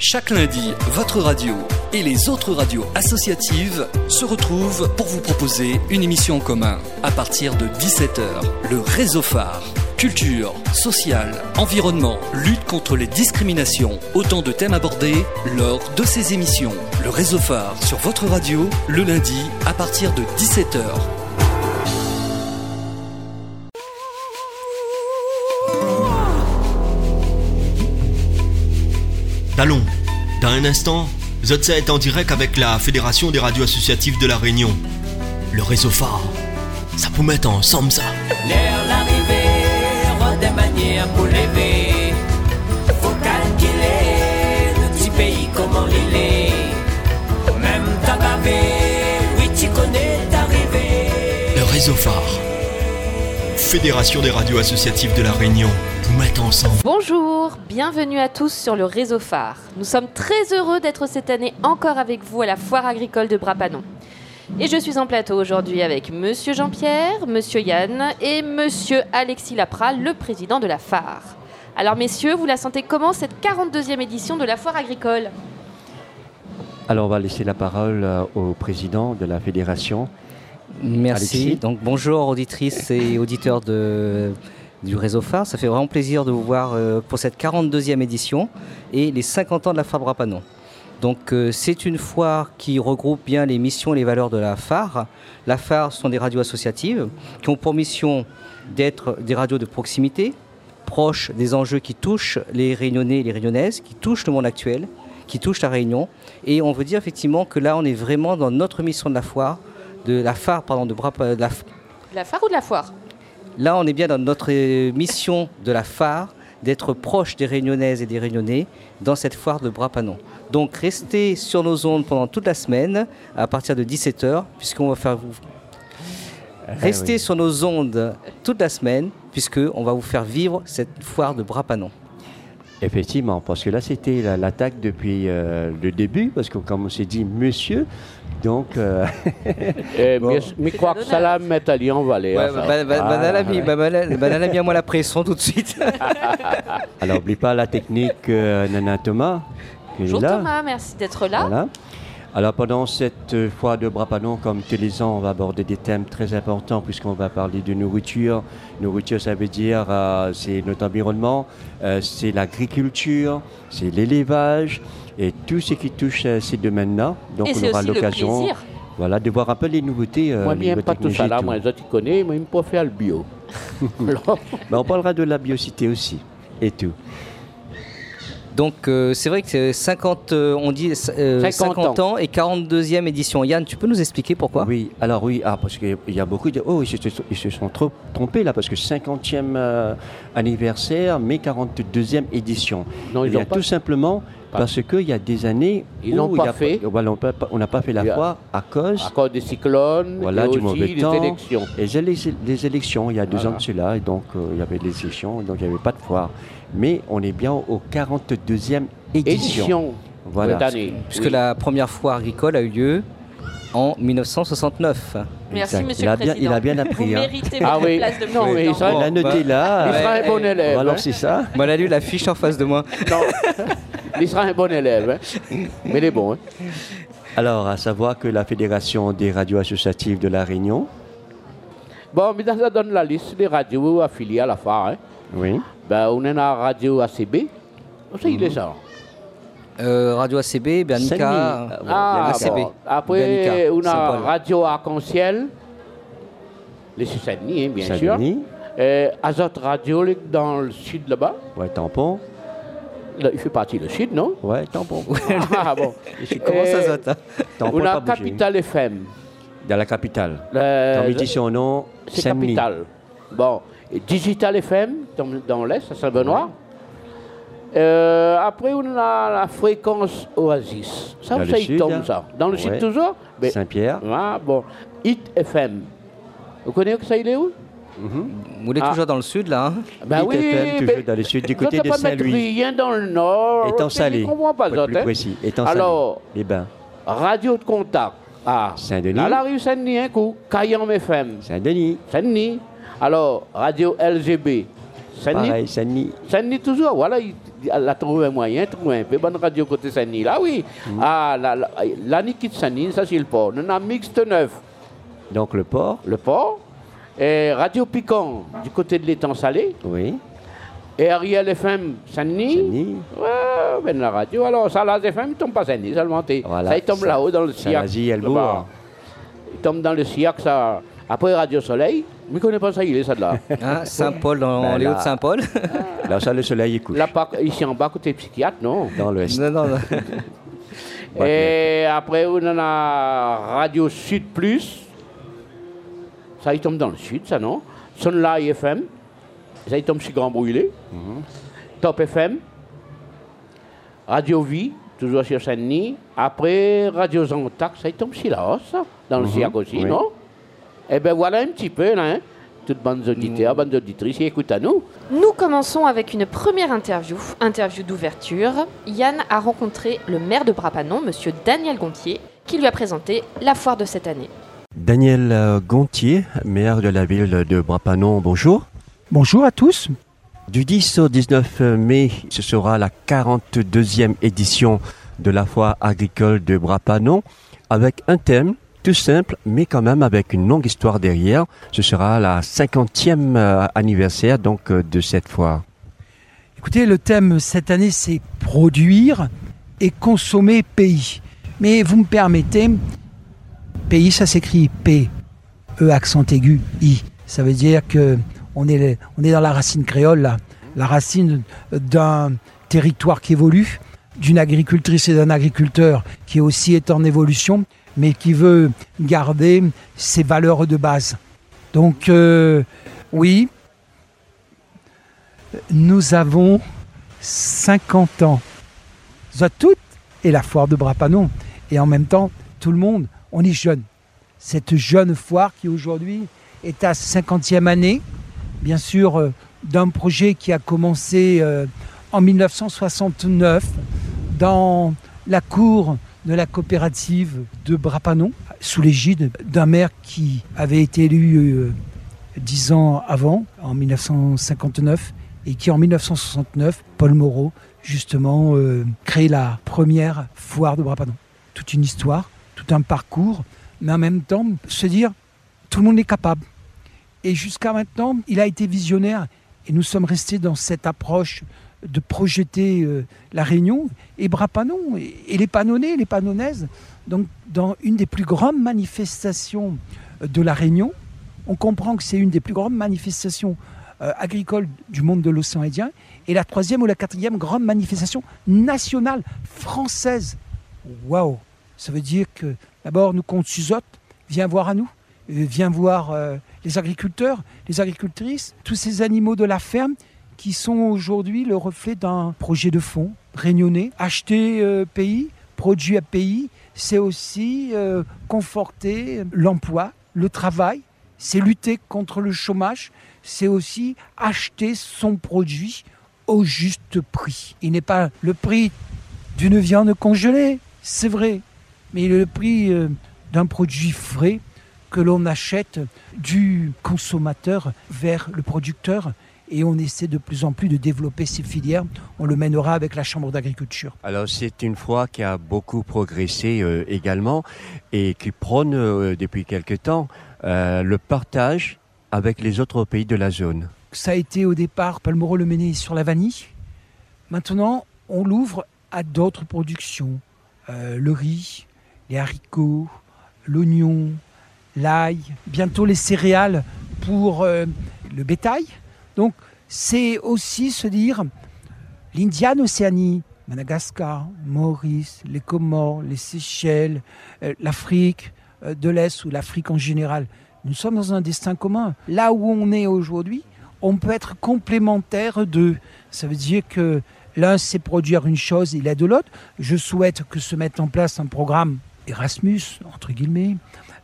Chaque lundi, votre radio et les autres radios associatives se retrouvent pour vous proposer une émission en commun à partir de 17h. Le réseau phare. Culture, social, environnement, lutte contre les discriminations, autant de thèmes abordés lors de ces émissions. Le réseau phare sur votre radio, le lundi à partir de 17h. Talon, dans un instant, Zotsa est en direct avec la Fédération des radios associatives de la Réunion. Le réseau phare. Ça peut mettre ensemble ça. L'air l'arrivée, des manières pour lever. Faut calculer le petit pays comment il est. Même t'agavé, oui tu connais t'arriver. Le réseau phare. Fédération des radios associatives de la Réunion. Vous mettre ensemble. Bonjour, bienvenue à tous sur le réseau phare. Nous sommes très heureux d'être cette année encore avec vous à la foire agricole de Brapanon. Et je suis en plateau aujourd'hui avec Monsieur Jean-Pierre, Monsieur Yann et Monsieur Alexis Lapral, le président de la phare. Alors messieurs, vous la sentez comment cette 42e édition de la foire agricole? Alors on va laisser la parole euh, au président de la fédération. Merci. Alexis. Donc bonjour auditrices et auditeurs de, du réseau phare. Ça fait vraiment plaisir de vous voir euh, pour cette 42e édition et les 50 ans de la phare Brapanon. Donc euh, c'est une foire qui regroupe bien les missions et les valeurs de la phare. La phare sont des radios associatives qui ont pour mission d'être des radios de proximité, proches des enjeux qui touchent les réunionnais et les réunionnaises, qui touchent le monde actuel, qui touchent la Réunion. Et on veut dire effectivement que là on est vraiment dans notre mission de la foire, de la phare pardon, de, Brapa- de la, la phare ou de la foire? Là, on est bien dans notre euh, mission de la phare d'être proche des réunionnaises et des réunionnais dans cette foire de Brapanon. Donc restez sur nos ondes pendant toute la semaine à partir de 17h puisqu'on va faire vous restez oui. sur nos ondes toute la semaine puisque on va vous faire vivre cette foire de Brapanon. Effectivement, parce que là c'était la- l'attaque depuis euh, le début, parce que comme on s'est dit monsieur, donc euh, Eh, Bon. mais, mais quoi que ça. bah, bah, bah, Ah, Banana moi la pression tout de suite. alors n'oublie pas la technique euh, Nana Thomas qui est Bonjour là. Thomas, merci d'être là. Voilà. Alors pendant cette foire de Brapanon, comme tous les ans, on va aborder des thèmes très importants puisqu'on va parler de nourriture. Nourriture, ça veut dire euh, c'est notre environnement, euh, c'est l'agriculture, c'est l'élevage et tout ce qui touche à ces domaines-là. Donc Et on aura l'occasion, voilà, de voir un peu les nouveautés. euh, Moi, bien pas tout ça là, moi, les autres, ils connaissent, mais ils me pas faire le bio. Mais on parlera de la biocité aussi et tout. Donc euh, c'est vrai que c'est 50, euh, on dit euh, 50 50 ans et 42e édition. Yann, tu peux nous expliquer pourquoi? Oui, alors oui, ah, parce qu'il y a beaucoup de... Oh, ils se, ils se sont trop trompés là, parce que 50e euh, anniversaire, mais 42e édition. non, ils bien, n'ont pas. tout simplement. Parce qu'il y a des années Ils pas fait. on n'a pas fait la foire à cause À cause des cyclones Voilà, et du aussi mauvais des temps. élections. et j'ai les, les élections il y a deux Voilà. ans de cela, et donc euh, il y avait les élections, donc il n'y avait pas de foire. Mais on est bien au 42e édition. Édition Voilà. cette année. Puisque Oui. la première foire agricole a eu lieu en 1969. Merci Exact. Monsieur il a le bien, Président. il a bien Vous appris. hein. méritez Ah votre oui. place de Non, mais il sera- a noté bah, là. Il sera un bon élève. Alors hein. c'est ça. Moi, elle a lu l'affiche en face de moi. Non. il sera un bon élève. hein. Mais il est bon. hein. Alors, à savoir que la Fédération des radios associatives de la Réunion, Bon, mais ça donne la liste des radios affiliées à la phare. hein. oui, Ben, on a la radio ACB. Ça, il est ça? Euh, Radio ACB, euh, Ah, ACB. bon. Après, Bernica, on a. Radio Arc-en-Ciel, les Saint-Denis, hein, bien sûr. Saint-Denis, Euh, Azote Radio dans le sud là-bas. ouais, tampon, Là, il fait partie du sud, non ouais, tampon. Ah bon. Comment ça Euh, tampon On a. Capital FM. Dans la capitale. Dit son nom, c'est. Capital. Bon. Et Digital FM dans, dans l'Est, à Saint-Benoît. Euh, après, on a la fréquence Oasis. Ça, Dans le ça, il sud, tombe, hein. ça. Dans le Ouais. sud, toujours Saint-Pierre. Ah, bon. Hit FM. Vous connaissez que ça, il est où? Vous êtes Ah. toujours dans le sud, là hein? Ben Hit oui, toujours dans le sud, du côté de Saint-Louis. rien dans le nord. Étant Je salé. ne comprends pas, Pour être ça. plus hein. précis. Étant salé. Alors, Les bains. radio de contact. Ah, Saint-Denis. Là, la rue Saint-Denis, un coup. Cayenne FM. Saint-Denis. Saint-Denis. Alors, radio LGB. Saint-Denis. Pareil, Saint-Denis. Saint-Denis toujours, voilà. il- la trouver moyen, trouver un peu. Bonne radio côté Sani, là, oui. Ah, la, la, la Niki de Sani, ça c'est le port. On a Mixte Neuf, Donc le port, le port. Et Radio Piquant, du côté de l'étang salé. oui. Et Ariel FM, Sani. Sani. Ouais, ben la radio. Alors, ça, la FM, il tombe pas Sani, seulement. Voilà. Ça, il tombe Ça- là-haut dans le SIAC. vas-y, elle là-bas. bourre. Il tombe dans le SIAC, ça. Après Radio Soleil, mais il connaît pas ça, il est ça de là. Hein, Saint-Paul, dans Ben les là. Hauts-de-Saint-Paul. Là, ça, le soleil il couche. Là, par- ici en bas, côté psychiatre, non? Dans l'ouest. non, non, non. Et après, on en a Radio Sud Plus. Ça, il tombe dans le sud, ça, non? Sunlight FM. Ça, il tombe sur Grand Brûlé. Top FM. Radio Vie, toujours sur Saint-Denis. Après, Radio Zantac, ça, il tombe sur la hausse, ça, dans le CIAC aussi, oui. non? Eh bien, voilà un petit peu, là, hein. Toutes bonnes auditeurs, bonnes auditrices, écoute à nous. Nous commençons avec une première interview, interview d'ouverture. Yann a rencontré le maire de Brapanon, monsieur Daniel Gontier, qui lui a présenté la foire de cette année. Daniel euh, Gontier, maire de la ville de Brapanon, bonjour. Bonjour à tous. Du 10 au 19 mai, ce sera la 42e édition de la foire agricole de Brapanon avec un thème tout simple, mais quand même avec une longue histoire derrière. Ce sera la 50e euh, anniversaire donc euh, de cette foire. Écoutez, le thème cette année, c'est produire et consommer pays. Mais vous me permettez, pays, ça s'écrit P, E accent aigu, I. Ça veut dire que on est, dans la racine créole, la racine d'un territoire qui évolue, d'une agricultrice et d'un agriculteur qui aussi est en évolution, mais qui veut garder ses valeurs de base. Donc, euh, oui, nous avons 50 ans. Ça toutes et la foire de Brapanon. Et en même temps, tout le monde, on est jeune. Cette jeune foire qui aujourd'hui est à 50e année, bien sûr, euh, d'un projet qui a commencé euh, en 1969 dans la cour de la coopérative de Brapanon, sous l'égide d'un maire qui avait été élu euh, dix ans avant, en 1959, et qui en 1969, Paul Moreau, justement, crée la première foire de Brapanon. Toute une histoire, tout un parcours, mais en même temps, se dire, tout le monde est capable. Et jusqu'à maintenant, il a été visionnaire, et nous sommes restés dans cette approche de projeter euh, la Réunion et Brapanon et, et les Panonnais, les Panonnaises, donc dans une des plus grandes manifestations euh, de la Réunion. On comprend que c'est une des plus grandes manifestations euh, agricoles du monde de l'océan Indien et la troisième ou la quatrième grande manifestation nationale française. Waouh Ça veut dire que d'abord nous compte Suzotte, viens voir à nous, euh, viens voir euh, les agriculteurs, les agricultrices, tous ces animaux de la ferme qui sont aujourd'hui le reflet d'un projet de fonds réunionnais. Acheter euh, pays, produit à pays, c'est aussi conforter l'emploi, le travail, c'est lutter contre le chômage, c'est aussi acheter son produit au juste prix. Il n'est pas le prix d'une viande congelée, c'est vrai, mais le prix euh, d'un produit frais que l'on achète du consommateur vers le producteur et on essaie de plus en plus de développer ces filières. On le mènera avec la Chambre d'agriculture. Alors c'est une foire qui a beaucoup progressé euh, également et qui prône euh, depuis quelque temps euh, le partage avec les autres pays de la zone. Ça a été au départ Palmero le Méné sur la vanille. Maintenant, on l'ouvre à d'autres productions. Le riz, les haricots, l'oignon, l'ail, bientôt les céréales pour euh, le bétail. Donc c'est aussi se dire l'Indiane Océanie, Madagascar, Maurice, les Comores, les Seychelles, euh, l'Afrique euh, de l'Est ou l'Afrique en général. Nous sommes dans un destin commun. Là où on est aujourd'hui, on peut être complémentaire d'eux. Ça veut dire que l'un sait produire une chose, il aide l'autre. Je souhaite que se mette en place un programme Erasmus, entre guillemets,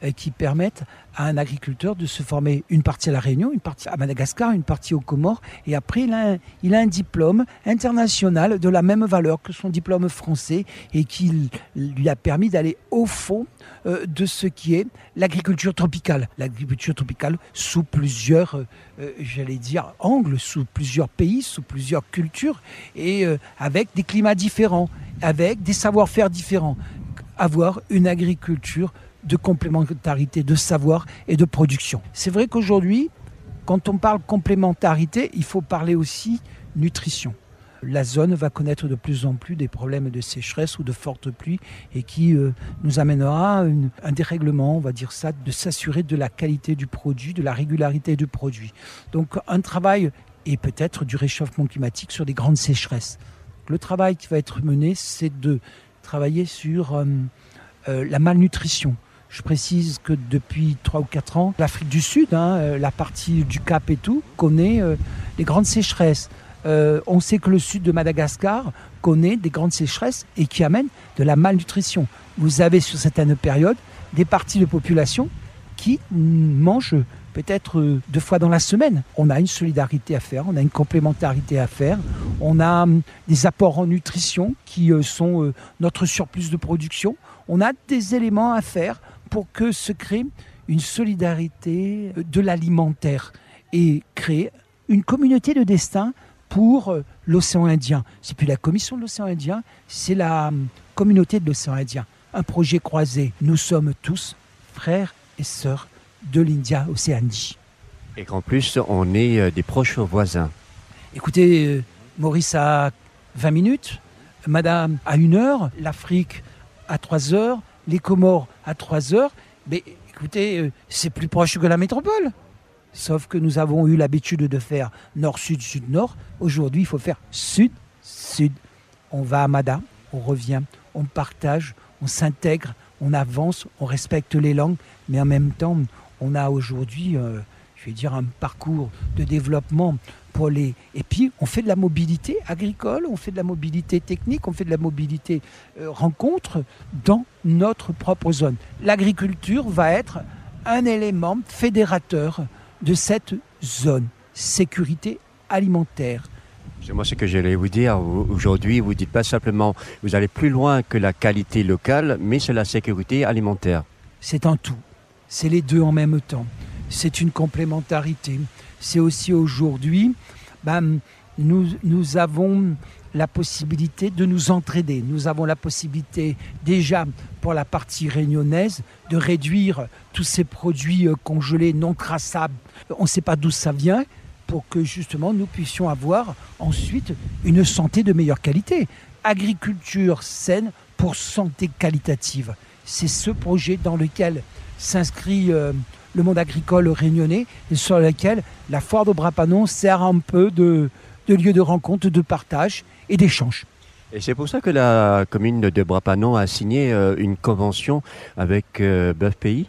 euh, qui permettent à un agriculteur de se former une partie à La Réunion, une partie à Madagascar, une partie aux Comores, et après il a un, diplôme international de la même valeur que son diplôme français et qui lui a permis d'aller au fond euh, de ce qui est l'agriculture tropicale. L'agriculture tropicale sous plusieurs, euh, j'allais dire, angles, sous plusieurs pays, sous plusieurs cultures, et avec des climats différents, avec des savoir-faire différents. Avoir une agriculture de complémentarité, de savoir et de production. C'est vrai qu'aujourd'hui, quand on parle complémentarité, il faut parler aussi nutrition. La zone va connaître de plus en plus des problèmes de sécheresse ou de fortes pluies et qui euh, nous amènera une- un dérèglement, on va dire ça, de s'assurer de la qualité du produit, de la régularité du produit. Donc un travail et peut-être du réchauffement climatique sur des grandes sécheresses. Le travail qui va être mené, c'est de travailler sur euh, euh, la malnutrition. Je précise que depuis 3 ou 4 ans, l'Afrique du Sud, hein, euh, la partie du Cap et tout, connaît des grandes sécheresses. On sait que le sud de Madagascar connaît des grandes sécheresses et qui amènent de la malnutrition. Vous avez sur certaines périodes des parties de population qui mangent peut-être euh, deux fois dans la semaine. On a une solidarité à faire, on a une complémentarité à faire, on a hum, des apports en nutrition qui euh, sont euh, notre surplus de production. On a des éléments à faire pour que se crée une solidarité de l'alimentaire et créer une communauté de destin pour l'océan Indien. C'est plus la commission de l'océan Indien, c'est la hum, communauté de l'océan Indien. Un projet croisé. Nous sommes tous frères et sœurs de l'India Océanie. Et qu'en plus, on est euh, des proches voisins. Écoutez, euh, Maurice a 20 minutes, Madame a une heure, l'Afrique à 3 heures, les Comores à 3 heures. Mais écoutez, euh, c'est plus proche que la métropole. Sauf que nous avons eu l'habitude de faire nord-sud, sud-nord. Aujourd'hui, il faut faire sud-sud. On va à Mada, on revient, on partage, on s'intègre, on avance, on respecte les langues, mais en même temps, on a aujourd'hui, euh, je vais dire, un parcours de développement pour les. Et puis, on fait de la mobilité agricole, on fait de la mobilité technique, on fait de la mobilité euh, rencontre dans notre propre zone. L'agriculture va être un élément fédérateur de cette zone. Sécurité alimentaire. C'est moi ce que j'allais vous dire. Aujourd'hui, vous dites pas simplement, vous allez plus loin que la qualité locale, mais c'est la sécurité alimentaire. c'est un tout. C'est les deux en même temps. C'est une complémentarité. C'est aussi aujourd'hui, ben, nous, avons la possibilité de nous entraider. Nous avons la possibilité déjà pour la partie réunionnaise de réduire tous ces produits euh, congelés non traçables. On ne sait pas d'où ça vient pour que justement nous puissions avoir ensuite une santé de meilleure qualité. Agriculture saine pour santé qualitative. C'est ce projet dans lequel s'inscrit euh, le monde agricole réunionnais et sur lequel la foire de Brapanon sert un peu de, de lieu de rencontre, de partage et d'échange. Et c'est pour ça que la commune de Brapanon a signé euh, une convention avec euh, Bœuf Pays.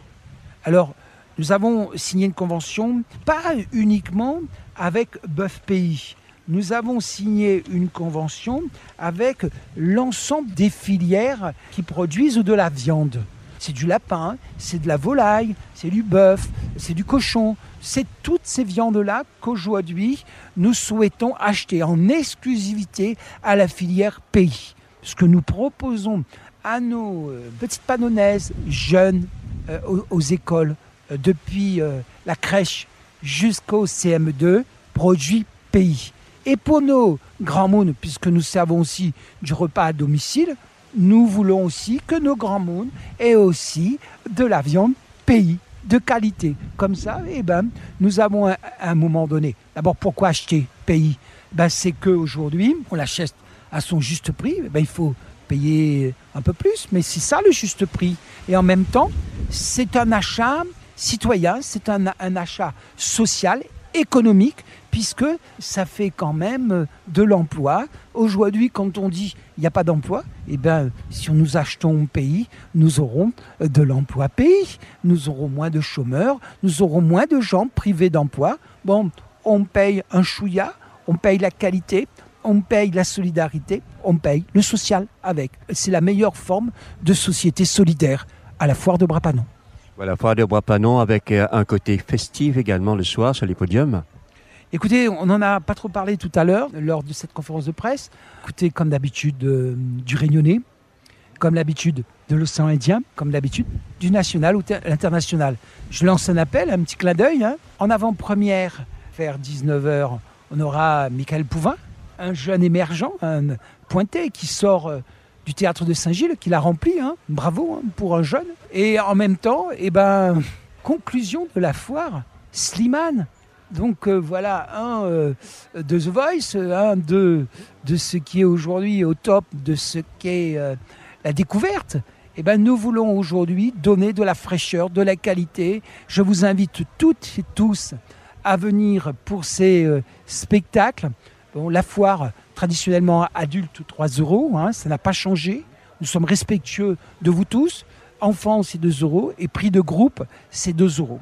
Alors, nous avons signé une convention, pas uniquement avec Bœuf Pays. Nous avons signé une convention avec l'ensemble des filières qui produisent de la viande. C'est du lapin, c'est de la volaille, c'est du bœuf, c'est du cochon. C'est toutes ces viandes-là qu'aujourd'hui nous souhaitons acheter en exclusivité à la filière pays. Ce que nous proposons à nos euh, petites panonnaises jeunes euh, aux, écoles, euh, depuis la crèche jusqu'au CM2, produit pays. Et pour nos grands mônes, puisque nous servons aussi du repas à domicile, nous voulons aussi que nos grands mônes aient aussi de la viande pays, de qualité. Comme ça, eh ben, nous avons un moment donné. D'abord, pourquoi acheter pays? Ben, C'est qu'aujourd'hui, on l'achète à son juste prix. Ben, il faut payer un peu plus, mais c'est ça le juste prix. Et en même temps, c'est un achat citoyen, c'est un achat social, économique, puisque ça fait quand même de l'emploi. Aujourd'hui, quand on dit il n'y a pas d'emploi, eh bien, si nous achetons un pays, nous aurons de l'emploi pays, nous aurons moins de chômeurs, nous aurons moins de gens privés d'emploi. Bon, on paye un chouïa, on paye la qualité, on paye la solidarité, on paye le social avec. C'est la meilleure forme de société solidaire à la foire de Brapanon. Voilà, foire de Brapanon avec euh, un côté festif également le soir sur les podiums. Écoutez, on n'en a pas trop parlé tout à l'heure lors de cette conférence de presse. Écoutez, comme d'habitude, euh, du Réunionnais, comme l'habitude de l'océan Indien, comme d'habitude du national ou l'international. Je lance un appel, un petit clin d'œil. hein. En avant-première, vers 19h, on aura Michael Pouvin, un jeune émergent, un pointé qui sort euh, du théâtre de Saint-Gilles, qui l'a rempli. hein. Bravo hein, pour un jeune. Et en même temps, eh ben, conclusion de la foire, Slimane. Donc euh, voilà, un euh, de The Voice, un de, ce qui est aujourd'hui au top de ce qu'est euh, la découverte. Eh ben, nous voulons aujourd'hui donner de la fraîcheur, de la qualité. Je vous invite toutes et tous à venir pour ces spectacles. La foire, traditionnellement adulte, 3 euros, hein, ça n'a pas changé. Nous sommes respectueux de vous tous. Enfants, c'est 2 euros. Et prix de groupe, c'est 2 euros.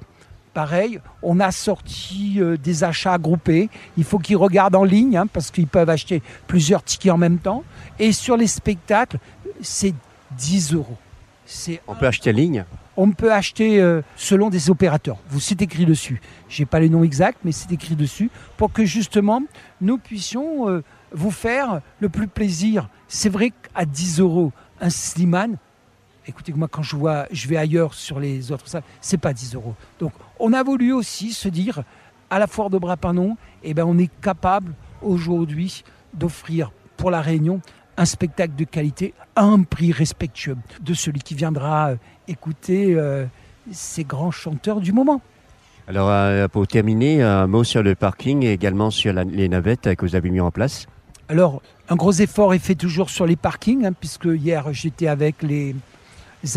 Pareil, on a sorti euh, des achats groupés. Il faut qu'ils regardent en ligne hein, parce qu'ils peuvent acheter plusieurs tickets en même temps. Et sur les spectacles, c'est 10 euros. C'est On peut acheter en ligne? On peut acheter euh, selon des opérateurs. Vous c'est écrit dessus. J'ai pas le nom exact, mais c'est écrit dessus pour que justement nous puissions euh, vous faire le plus plaisir. C'est vrai qu'à 10 euros un Slimane, écoutez moi quand je vois, je vais ailleurs sur les autres salles, c'est pas 10 euros. Donc on a voulu aussi se dire à la foire de Brapanon, eh ben on est capable aujourd'hui d'offrir pour la Réunion un spectacle de qualité à un prix respectueux de celui qui viendra euh, écouter euh, ces grands chanteurs du moment. Alors, euh, pour terminer, un mot sur le parking et également sur la- les navettes que vous avez mis en place. Alors, un gros effort est fait toujours sur les parkings, hein, puisque hier j'étais avec les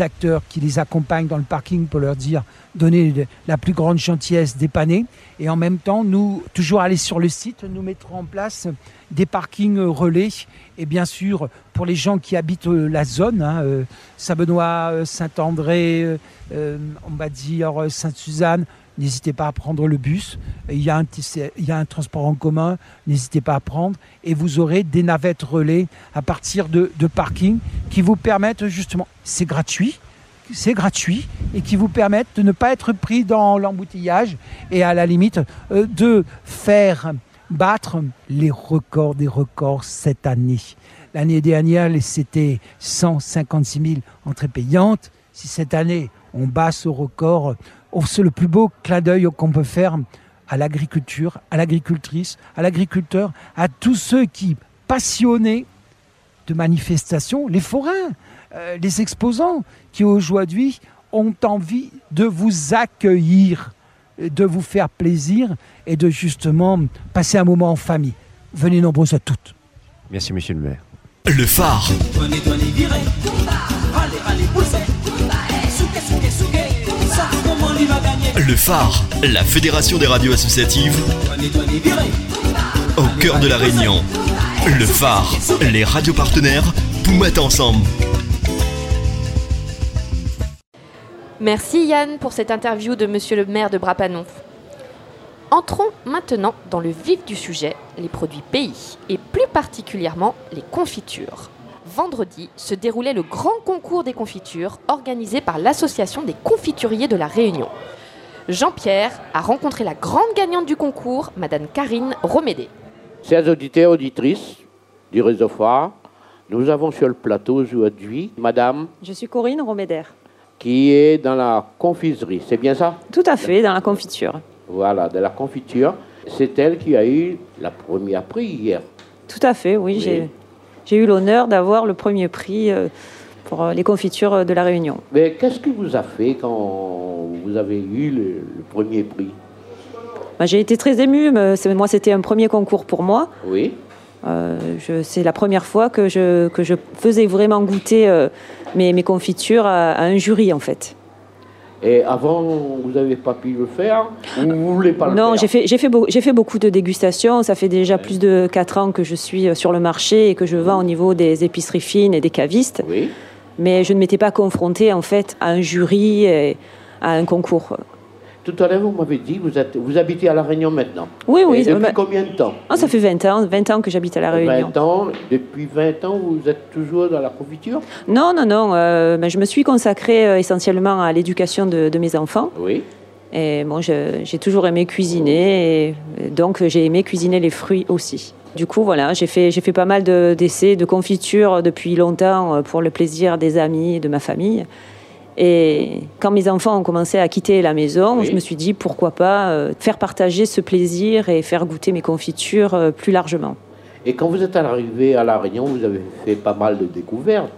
acteurs qui les accompagnent dans le parking pour leur dire donner la plus grande gentillesse, dépanner. Et en même temps, nous, toujours aller sur le site, nous mettrons en place des parkings relais. Et bien sûr, pour les gens qui habitent euh, la zone, hein, euh, Saint-Benoît, euh, Saint-André, on va dire Sainte-Suzanne, n'hésitez pas à prendre le bus. Il y, a un, transport en commun, n'hésitez pas à prendre. Et vous aurez des navettes relais à partir de, de parking qui vous permettent justement, c'est gratuit, c'est gratuit et qui vous permettent de ne pas être pris dans l'embouteillage et à la limite euh, de faire battre les records des records cette année. L'année dernière, c'était 156 000 entrées payantes. Si cette année, on bat ce record, c'est le plus beau clin d'œil qu'on peut faire à l'agriculture, à l'agricultrice, à l'agriculteur, à tous ceux qui, passionnés de manifestations, les forains, euh, les exposants, qui aujourd'hui ont envie de vous accueillir, de vous faire plaisir et de justement passer un moment en famille. Venez nombreux à toutes. Merci, monsieur le maire. Le phare. Le phare, la fédération des radios associatives au cœur de la Réunion. Le phare, les radios partenaires, mettre ensemble. Merci Yann pour cette interview de Monsieur le maire de Brapanon. Entrons maintenant dans le vif du sujet, les produits pays, et plus particulièrement les confitures. Vendredi se déroulait le grand concours des confitures organisé par l'Association des confituriers de la Réunion. Jean-Pierre a rencontré la grande gagnante du concours, Madame Karine Romédé. Chers auditeurs, auditrices du réseau phare, nous avons sur le plateau aujourd'hui Madame Je suis Corinne Roméder. qui est dans la confiserie, c'est bien ça? Tout à fait, dans la confiture. Voilà, de la confiture. C'est elle qui a eu la première prix hier. Tout à fait, oui. Oui. J'ai, j'ai eu l'honneur d'avoir le premier prix euh, pour euh, les confitures de la Réunion. Mais qu'est-ce qui vous a fait quand vous avez eu le, le premier prix? Bah, j'ai été très émue. moi, c'était un premier concours pour moi. Oui. Euh, c'est la première fois que je, que je faisais vraiment goûter euh, mes, mes confitures à, à un jury, en fait. Et avant, vous n'avez pas pu le faire Ou vous voulez pas le Non, faire? j'ai fait, j'ai, fait beau- j'ai fait beaucoup de dégustations. Ça fait déjà plus de 4 ans que je suis euh, sur le marché et que je vends au niveau des épiceries fines et des cavistes. Oui. Mais je ne m'étais pas confrontée en fait à un jury et à un concours. Tout à l'heure, vous m'avez dit que vous, êtes, vous habitez à La Réunion maintenant. Oui, oui. Et depuis bah- combien de temps Ah, ça fait 20 ans, 20 ans que j'habite à La Réunion. 20 ans. Depuis 20 ans, vous êtes toujours dans la confiture Non, non, non. euh, ben, je me suis consacrée euh, essentiellement à l'éducation de, de mes enfants. Oui. Et bon, j'ai toujours aimé cuisiner, et donc j'ai aimé cuisiner les fruits aussi. Du coup, voilà, j'ai fait, j'ai fait pas mal de- d'essais de confiture depuis longtemps euh, pour le plaisir des amis et de ma famille. Et quand mes enfants ont commencé à quitter la maison, Oui. je me suis dit pourquoi pas euh, faire partager ce plaisir et faire goûter mes confitures euh, plus largement. Et quand vous êtes arrivé à La Réunion, vous avez fait pas mal de découvertes.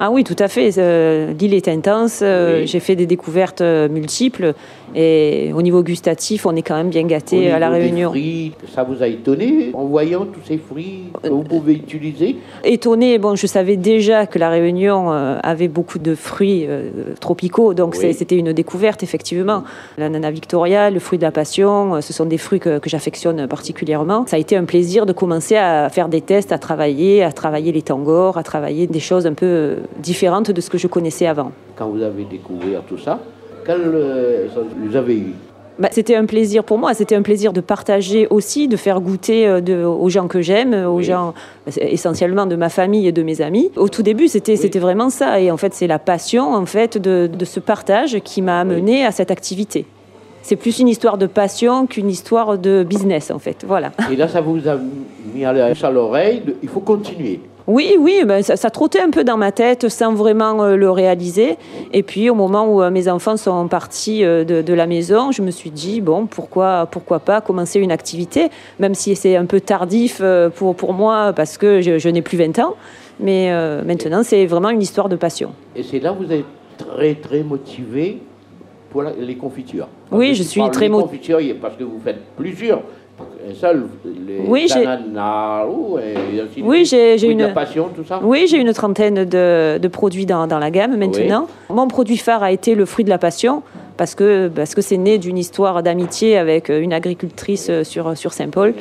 Ah oui, tout à fait. euh, L'île est intense. euh, Oui. J'ai fait des découvertes euh, multiples. Et au niveau gustatif, on est quand même bien gâté à La Réunion. fruits, ça vous a étonné en voyant tous ces fruits que vous pouvez utiliser Étonnée, bon, je savais déjà que La Réunion euh, avait beaucoup de fruits euh, tropicaux, donc Oui. c'était une découverte, effectivement. L'ananas victoria, le fruit de la passion, euh, ce sont des fruits que, que j'affectionne particulièrement. Ça a été un plaisir de commencer à faire des tests, à travailler, à travailler les tangors, à travailler des choses un peu différentes de ce que je connaissais avant. Quand vous avez découvert tout ça, quel euh, vous avez eu Bah, c'était un plaisir pour moi, c'était un plaisir de partager aussi, de faire goûter euh, de- aux gens que j'aime, aux Oui. gens bah, essentiellement de ma famille et de mes amis. Au tout début, c'était c'était vraiment ça. Et en fait, c'est la passion en fait de, de ce partage qui m'a amené à cette activité. C'est plus une histoire de passion qu'une histoire de business en fait. Voilà. Et là, ça vous a mis à l'oreille, il faut continuer. Oui, oui, ben, ça, ça trottait un peu dans ma tête sans vraiment euh, le réaliser. Et puis au moment où euh, mes enfants sont partis euh, de, de la maison, je me suis dit, bon, pourquoi, pourquoi pas commencer une activité, même si c'est un peu tardif pour, pour moi parce que je, je n'ai plus 20 ans. Mais maintenant, c'est vraiment une histoire de passion. Et c'est là que vous êtes très, très motivé pour la- les confitures. Oui, je suis très des mo- confitures, il y a- parce que vous faites plusieurs. Oui, j'ai- Oui, une- passion, tout ça Oui, j'ai une trentaine de, de produits dans, dans la gamme maintenant. Mon produit phare a été le fruit de la passion parce que parce que c'est né d'une histoire d'amitié avec une agricultrice euh, sur, sur Saint-Paul.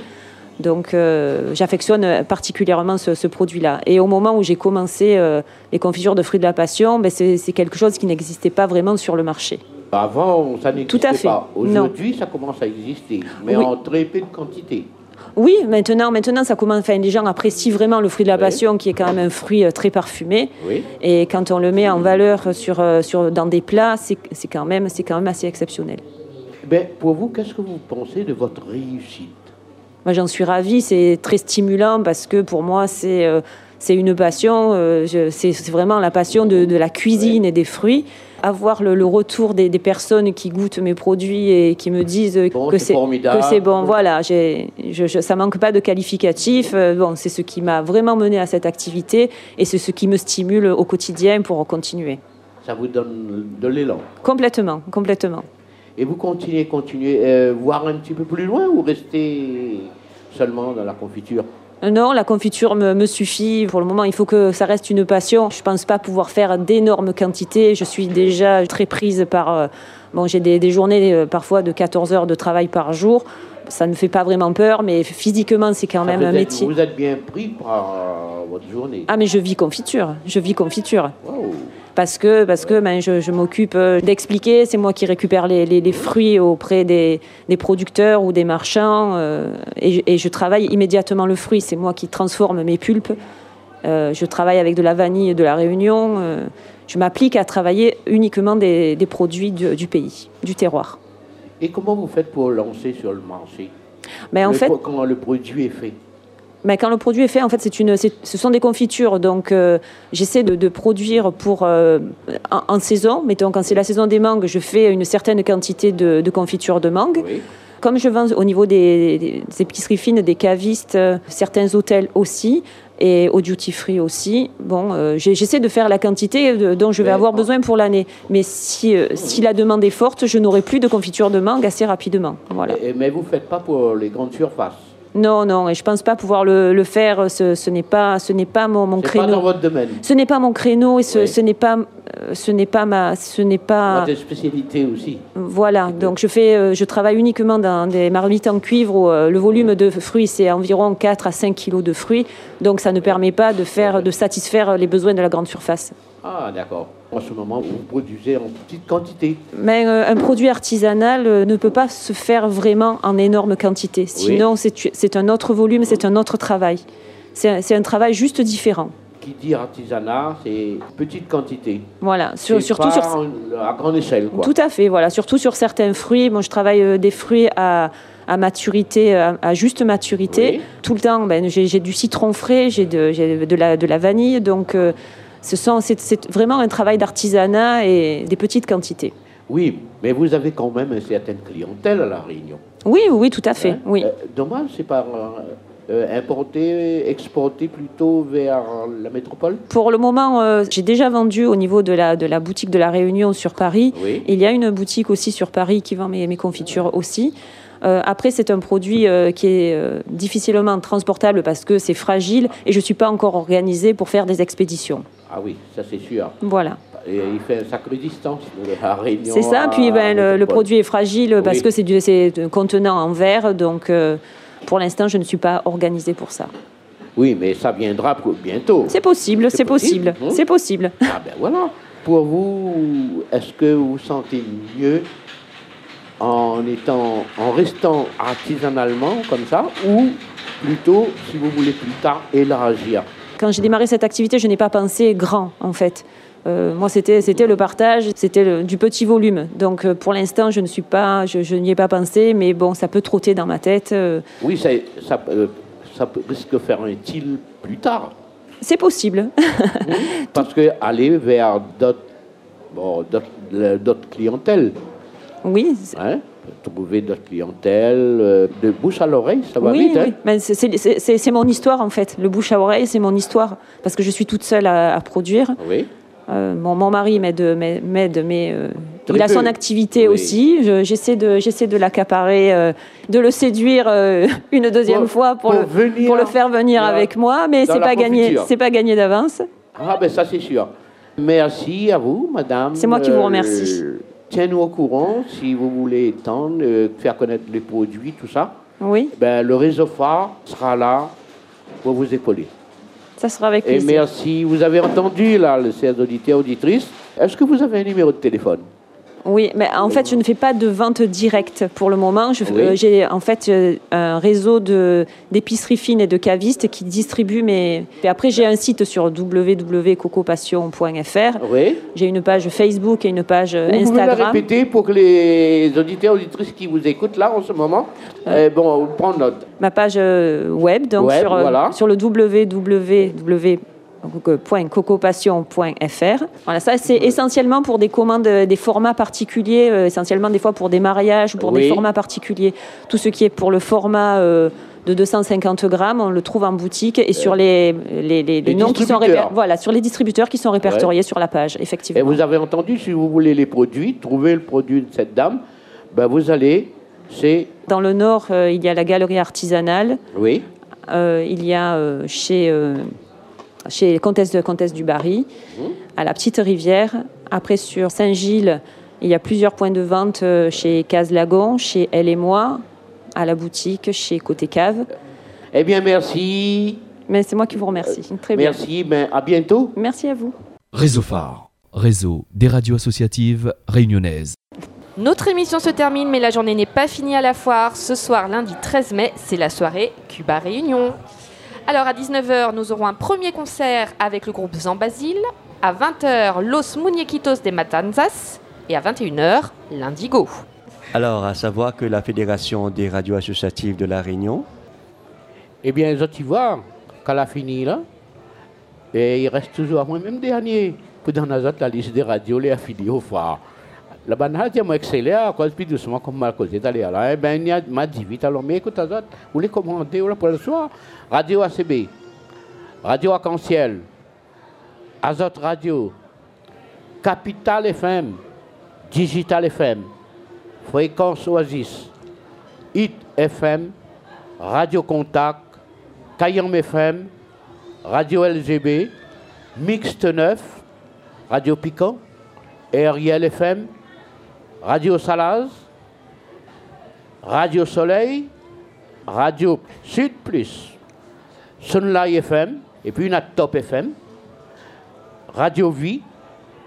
Donc euh, j'affectionne particulièrement ce, ce produit-là. Et au moment où j'ai commencé euh, les confitures de fruits de la passion, ben, c'est quelque chose qui n'existait pas vraiment sur le marché. Avant, ça n'existait pas. Aujourd'hui, ça commence à exister, mais Oui. en très peu de quantité. Oui, maintenant, maintenant ça commence. Enfin, les gens apprécient vraiment le fruit de la Oui. passion, qui est quand même un fruit euh, très parfumé. Oui. Et quand on le met en valeur sur, euh, sur, dans des plats, c'est quand, même- c'est quand même assez exceptionnel. Ben, pour vous, qu'est-ce que vous pensez de votre réussite? Moi, j'en suis ravie, c'est très stimulant parce que pour moi, c'est euh, c'est une passion. euh, c'est vraiment la passion de, de la cuisine et des fruits. Avoir le, le retour des, des personnes qui goûtent mes produits et qui me disent Bon, que c'est que c'est bon, voilà, j'ai- je, je- ça manque pas de qualificatifs. Euh, Bon, c'est ce qui m'a vraiment mené à cette activité et c'est ce qui me stimule au quotidien pour continuer. Ça vous donne de l'élan. Complètement, complètement. Et vous continuez, continuez, euh, voir un petit peu plus loin ou restez seulement dans la confiture? Non, la confiture me, me suffit. Pour le moment, il faut que ça reste une passion. Je ne pense pas pouvoir faire d'énormes quantités. Je suis déjà très prise par... euh, bon, j'ai des, des journées euh, parfois de 14 heures de travail par jour. Ça ne me fait pas vraiment peur, mais physiquement, c'est quand Ça, même un métier. Vous êtes bien pris par euh, votre journée. Ah, mais je vis confiture. Je vis confiture. Wow. Parce que, parce que ben, je, je m'occupe euh, d'expliquer, c'est moi qui récupère les, les- les fruits auprès des, des producteurs ou des marchands, euh, et, je- et je travaille immédiatement le fruit, c'est moi qui transforme mes pulpes. Euh, je travaille avec de la vanille de la Réunion, euh, je m'applique à travailler uniquement des, des produits du, du pays, du terroir. Et comment vous faites pour lancer sur le marché? Mais en Le fait, Comment le produit est fait? Mais quand le produit est fait, en fait, c'est une, ce sont des confitures. Donc, euh, j'essaie de, de produire pour euh, en, en saison. Mettons, quand c'est la saison des mangues, je fais une certaine quantité de, de confitures de mangue. Oui. Comme je vends au niveau des, des- des épiceries fines, des cavistes, euh, certains hôtels aussi, et au duty free aussi. Bon, euh, j'essaie de faire la quantité de- dont je vais avoir besoin pour l'année. Mais si, euh, si la demande est forte, je n'aurai plus de confiture de mangue assez rapidement. Voilà. Et- mais vous ne faites pas pour les grandes surfaces? Non, non, et je pense pas pouvoir le, le faire. Ce, ce n'est pas, ce n'est pas mon, mon créneau. pas dans votre domaine. Ce n'est pas mon créneau et ce, Oui. ce n'est pas euh, ce n'est pas ma, ce n'est pas. Votre spécialité aussi. Voilà, donc je fais, euh, je travaille uniquement dans des marmites en cuivre où euh, le volume de fruits c'est environ 4 à 5 kilos de fruits, donc ça ne permet pas de faire, de satisfaire les besoins de la grande surface. Ah, d'accord. En ce moment, vous produisez en petite quantité. Mais euh, un produit artisanal euh, ne peut pas se faire vraiment en énorme quantité. Sinon, c'est un autre volume, c'est un autre travail. C'est un, travail juste différent. Qui dit artisanat, c'est petite quantité. Voilà, sur- surtout pas sur, en- à grande échelle, quoi. Tout à fait, voilà. Surtout sur certains fruits. Moi, je travaille euh, des fruits à, à maturité, à, à juste maturité. Oui. Tout le temps, ben, j'ai du citron frais, j'ai de, j'ai de, la, de la vanille. Donc, ce c'est vraiment un travail d'artisanat et des petites quantités. Oui, mais vous avez quand même une certaine clientèle à La Réunion. Oui, oui, tout à fait. Hein oui. Euh, dommage, c'est pas euh, importé, exporté plutôt vers la métropole? Pour le moment, euh, j'ai déjà vendu au niveau de la, de la boutique de la Réunion sur Paris. Oui. Il y a une boutique aussi sur Paris qui vend mes, mes confitures aussi. Euh, après, c'est un produit euh, qui est euh, difficilement transportable parce que c'est fragile et je ne suis pas encore organisée pour faire des expéditions. Ah oui, ça c'est sûr. Voilà. Et il fait une sacrée distance de la Réunion. C'est ça. à Puis ben, le, produit est fragile parce que c'est un contenant en verre. Donc, euh, pour l'instant, je ne suis pas organisée pour ça. Oui, mais ça viendra bientôt. C'est possible, C'est c'est possible, possible, hein c'est possible. Ah ben voilà. Pour vous, est-ce que vous vous sentez mieux en étant, en restant artisanalement comme ça, ou plutôt, si vous voulez plus tard, élargir? Quand j'ai démarré cette activité, je n'ai pas pensé grand, en fait. Euh, moi, c'était c'était le partage, c'était du petit volume. Donc, euh, pour l'instant, je ne suis pas, je, je n'y ai pas pensé, mais bon, ça peut trotter dans ma tête. euh, Oui, ça, ça, ça risque de faire un til plus tard. c'est possible. Parce que aller vers d'autres bon, d'autres- le- d'autres clientèles, oui, hein, trouver d'autres clientèles, euh, de bouche à l'oreille, ça va oui, vite. hein. oui. Mais c'est- c'est- mon histoire, en fait. Le bouche à oreille, c'est mon histoire. Parce que je suis toute seule à, à produire. Oui. Euh, mon, mon mari m'aide, mais euh, il a son activité Oui. aussi. Je- j'essaie de, j'essaie de l'accaparer, euh, de le séduire une deuxième Pour- fois pour, pour le, pour le faire venir avec moi, mais c'est pas gagné, c'est pas gagné d'avance. Ah ben ça c'est sûr. Merci à vous, madame. C'est moi qui vous remercie. Tiens-nous au courant si vous voulez étendre, euh, faire connaître les produits, tout ça. Oui, Ben, le réseau phare sera là pour vous épauler. ça sera avec Et plaisir. merci. Vous avez entendu, là, les chers auditeurs, auditrices. Est-ce que vous avez un numéro de téléphone? Oui, mais en fait, je ne fais pas de vente directe pour le moment. Oui. euh, J'ai en fait euh, un réseau d'épiceries fines et de cavistes qui distribuent mes. Et après, j'ai un site sur www.cocopassion.fr. Oui. J'ai une page Facebook et une page euh, Vous pouvez la Instagram. répéter pour que les auditeurs, auditrices qui vous écoutent là en ce moment, eh, bon, prendre note. Ma page euh, web, donc Web, sur, euh, voilà. sur le www.cocopassion.fr. Voilà, ça c'est essentiellement pour des commandes, euh, des formats particuliers, euh, essentiellement des fois pour des mariages ou pour Oui. des formats particuliers. Tout ce qui est pour le format euh, de 250 grammes, on le trouve en boutique et sur les, les, les- les noms qui sont voilà, sur les distributeurs qui sont répertoriés sur la page, Et effectivement. vous avez entendu, si vous voulez les produits, trouver le produit de cette dame, ben vous allez, c'est, Dans le nord, euh, il y a la galerie artisanale. oui, Euh, il y a euh, chez, euh, Comtesse, de, Comtesse du Barry, à la Petite Rivière. Après, sur Saint-Gilles, il y a plusieurs points de vente euh, chez Case-Lagon, chez Elle et Moi, à la boutique, chez Côté Cave. eh bien merci, Mais c'est moi qui vous remercie. Très bien. merci, ben à bientôt. Merci à vous. Réseau phare, réseau des radios associatives réunionnaises. Notre émission se termine, mais la journée n'est pas finie à la foire. Ce soir, lundi 13 mai, c'est la soirée Cuba Réunion. Alors à 19h, nous aurons un premier concert avec le groupe Zambazil. À 20h, Los Muñequitos de Matanzas. Et à 21h, l'Indigo. Alors, à savoir que la Fédération des radios associatives de La Réunion, Eh bien, les autres, tu vois, quand elle a fini là, et il reste toujours à moi-même dernier, pour dans les autres, la liste des radios, les affiliés au phare. La banane, moi excellé, à cause plus doucement, comme mal causé d'aller là. Eh bien, il m'a dit vite, alors, mais écoute, autres, vous les commandez pour le soir. Radio ACB, Radio Arc-en-Ciel, Azot Radio, Capital FM, Digital FM, Fréquence Oasis, Hit FM, Radio Contact, Cayenne FM, Radio LGB, Mixte 9, Radio Piquant, RIL FM, Radio Salaz, Radio Soleil, Radio Sud Plus, Sunlight FM, et puis une Top FM, Radio Vie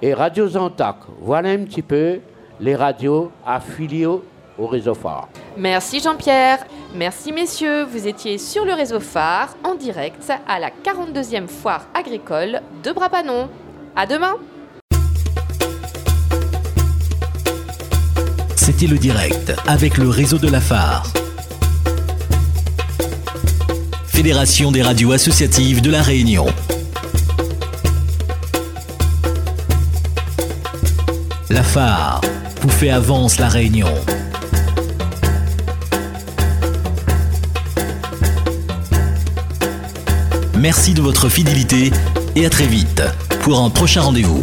et Radio Zantac. Voilà un petit peu les radios affiliées au réseau phare. Merci Jean-Pierre. Merci messieurs. Vous étiez sur le réseau phare en direct à la 42e foire agricole de Brapanon. À demain. Le direct avec le réseau de la phare. Fédération des radios associatives de la Réunion. La vous fait avance la Réunion. Merci de votre fidélité et à très vite pour un prochain rendez-vous.